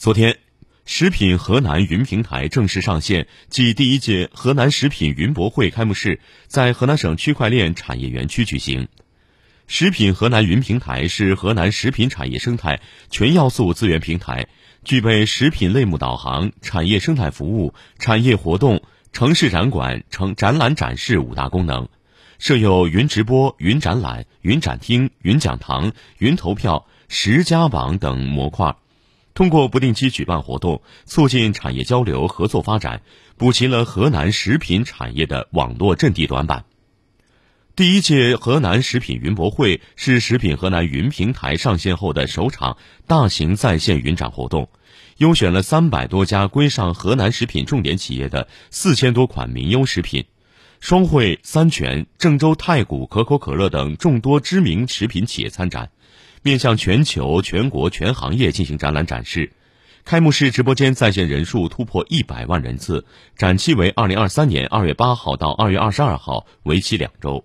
昨天，食品河南云平台正式上线，暨第一届河南食品云博会开幕式在河南省区块链产业园区举行。食品河南云平台是河南食品产业生态全要素资源平台，具备食品类目导航、产业生态服务、产业活动、城市展馆、城展览展示五大功能，设有云直播、云展览、云展厅、云讲堂、云投票、十佳榜等模块。通过不定期举办活动，促进产业交流合作发展，补齐了河南食品产业的网络阵地短板。第一届河南食品云博会是食品河南云平台上线后的首场大型在线云展活动，优选了三百多家规上河南食品重点企业的四千多款名优食品，双汇、三全、郑州太古、可口可乐等众多知名食品企业参展。面向全球、全国、全行业进行展览展示，开幕式直播间在线人数突破一百万人次，展期为二零二三年二月八号到二月二十二号，为期两周。